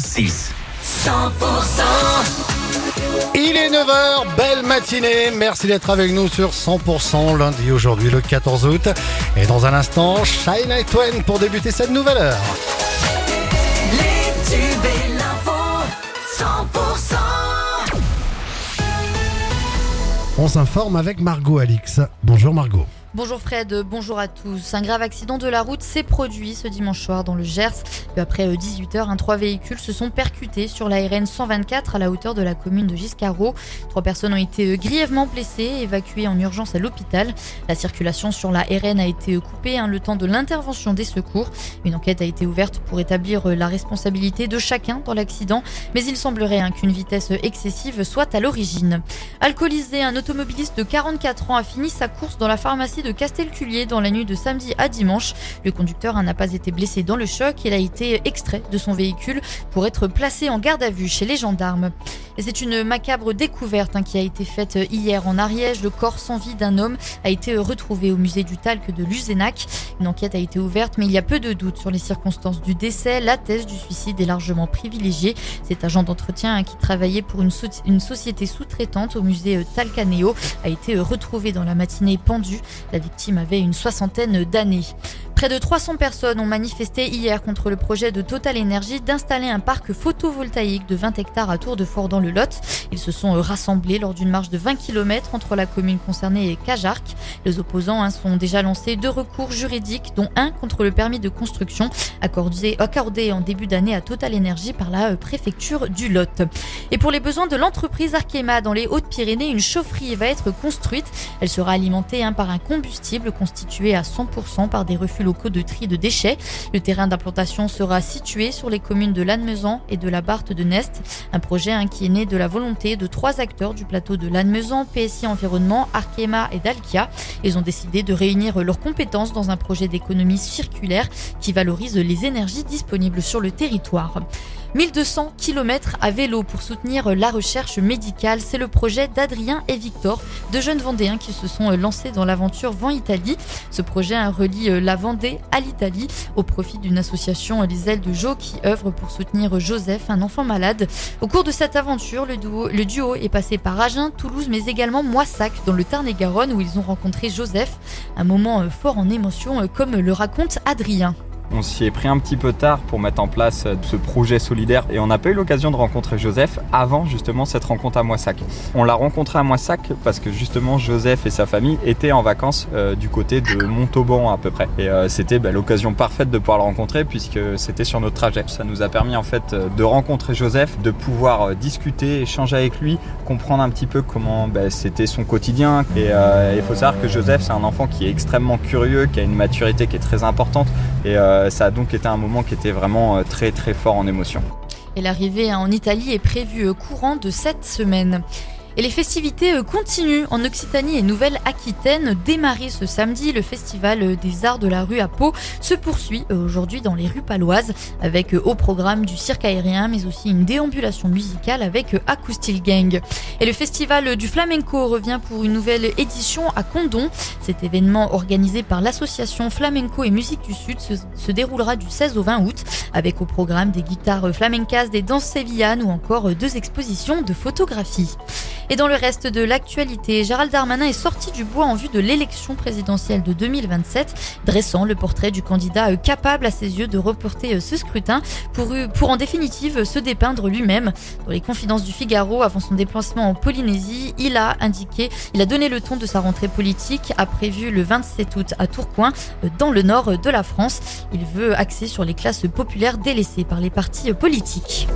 106. 100% Il est 9h, belle matinée. Merci d'être avec nous sur 100% lundi aujourd'hui le 14 août. Et dans un instant, Shine Twain pour débuter cette nouvelle heure. Les tubes et l'info 100% On s'informe avec Margot Alix. Bonjour Margot. Bonjour Fred, bonjour à tous. Un grave accident de la route s'est produit ce dimanche soir dans le Gers. Après 18h, un trois véhicules se sont percutés sur la RN 124 à la hauteur de la commune de Giscaro. Trois personnes ont été grièvement blessées, évacuées en urgence à l'hôpital. La circulation sur la RN a été coupée hein, le temps de l'intervention des secours. Une enquête a été ouverte pour établir la responsabilité de chacun dans l'accident, mais il semblerait hein, qu'une vitesse excessive soit à l'origine. Alcoolisé, un automobiliste de 44 ans a fini sa course dans la pharmacie de Castelculier dans la nuit de samedi à dimanche. Le conducteur n'a pas été blessé dans le choc. Il a été extrait de son véhicule pour être placé en garde à vue chez les gendarmes. C'est une macabre découverte hein, qui a été faite hier en Ariège. Le corps sans vie d'un homme a été retrouvé au musée du Talc de Luzenac. Une enquête a été ouverte, mais il y a peu de doutes sur les circonstances du décès. La thèse du suicide est largement privilégiée. Cet agent d'entretien hein, qui travaillait pour une, une société sous-traitante au musée Talcaneo a été retrouvé dans la matinée pendu. La victime avait une soixantaine d'années. Près de 300 personnes ont manifesté hier contre le projet de Total Energy d'installer un parc photovoltaïque de 20 hectares à Tour de Fort dans le Lot. Ils se sont rassemblés lors d'une marche de 20 km entre la commune concernée et Cajarc. Les opposants hein, sont déjà lancés deux recours juridiques, dont un contre le permis de construction accordé, accordé en début d'année à Total Energy par la euh, préfecture du Lot. Et pour les besoins de l'entreprise Arkema dans les Hautes-Pyrénées, une chaufferie va être construite. Elle sera alimentée hein, par un combustible constitué à 100% par des refus de tri de déchets. Le terrain d'implantation sera situé sur les communes de Lannemezan et de la Barthe de Nest. Un projet qui est né de la volonté de trois acteurs du plateau de Lannemezan, PSI Environnement, Arkema et Dalkia. Ils ont décidé de réunir leurs compétences dans un projet d'économie circulaire qui valorise les énergies disponibles sur le territoire. 1200 km à vélo pour soutenir la recherche médicale. C'est le projet d'Adrien et Victor, deux jeunes Vendéens qui se sont lancés dans l'aventure Vent Italie. Ce projet relie la Vendée à l'Italie au profit d'une association Les Ailes de Jo qui œuvre pour soutenir Joseph, un enfant malade. Au cours de cette aventure, le duo, le duo est passé par Agen, Toulouse, mais également Moissac dans le Tarn-et-Garonne où ils ont rencontré Joseph. Un moment fort en émotion comme le raconte Adrien. On s'y est pris un petit peu tard pour mettre en place ce projet solidaire et on n'a pas eu l'occasion de rencontrer Joseph avant justement cette rencontre à Moissac. On l'a rencontré à Moissac parce que justement Joseph et sa famille étaient en vacances euh, du côté de Montauban à peu près. Et euh, c'était bah, l'occasion parfaite de pouvoir le rencontrer puisque c'était sur notre trajet. Ça nous a permis en fait euh, de rencontrer Joseph, de pouvoir euh, discuter, échanger avec lui, comprendre un petit peu comment bah, c'était son quotidien. Et il faut savoir que Joseph c'est un enfant qui est extrêmement curieux, qui a une maturité qui est très importante. Et ça a donc été un moment qui était vraiment très très fort en émotion. Et l'arrivée en Italie est prévue courant de cette semaine. Et les festivités euh, continuent en Occitanie et Nouvelle-Aquitaine. Démarré ce samedi, le festival des arts de la rue à Pau se poursuit euh, aujourd'hui dans les rues paloises avec euh, au programme du cirque aérien mais aussi une déambulation musicale avec Acoustic Gang. Et le festival du flamenco revient pour une nouvelle édition à Condon. Cet événement organisé par l'association Flamenco et Musique du Sud se, se, déroulera du 16 au 20 août avec au programme des guitares flamencas, des danses sévillanes ou encore deux expositions de photographie. Et dans le reste de l'actualité, Gérald Darmanin est sorti du bois en vue de l'élection présidentielle de 2027, dressant le portrait du candidat capable à ses yeux de reporter ce scrutin pour, pour en définitive se dépeindre lui-même. Dans les confidences du Figaro, avant son déplacement en Polynésie, il a indiqué, il a donné le ton de sa rentrée politique, a prévu le 27 août à Tourcoing, dans le nord de la France. Il veut axer sur les classes populaires délaissées par les partis politiques.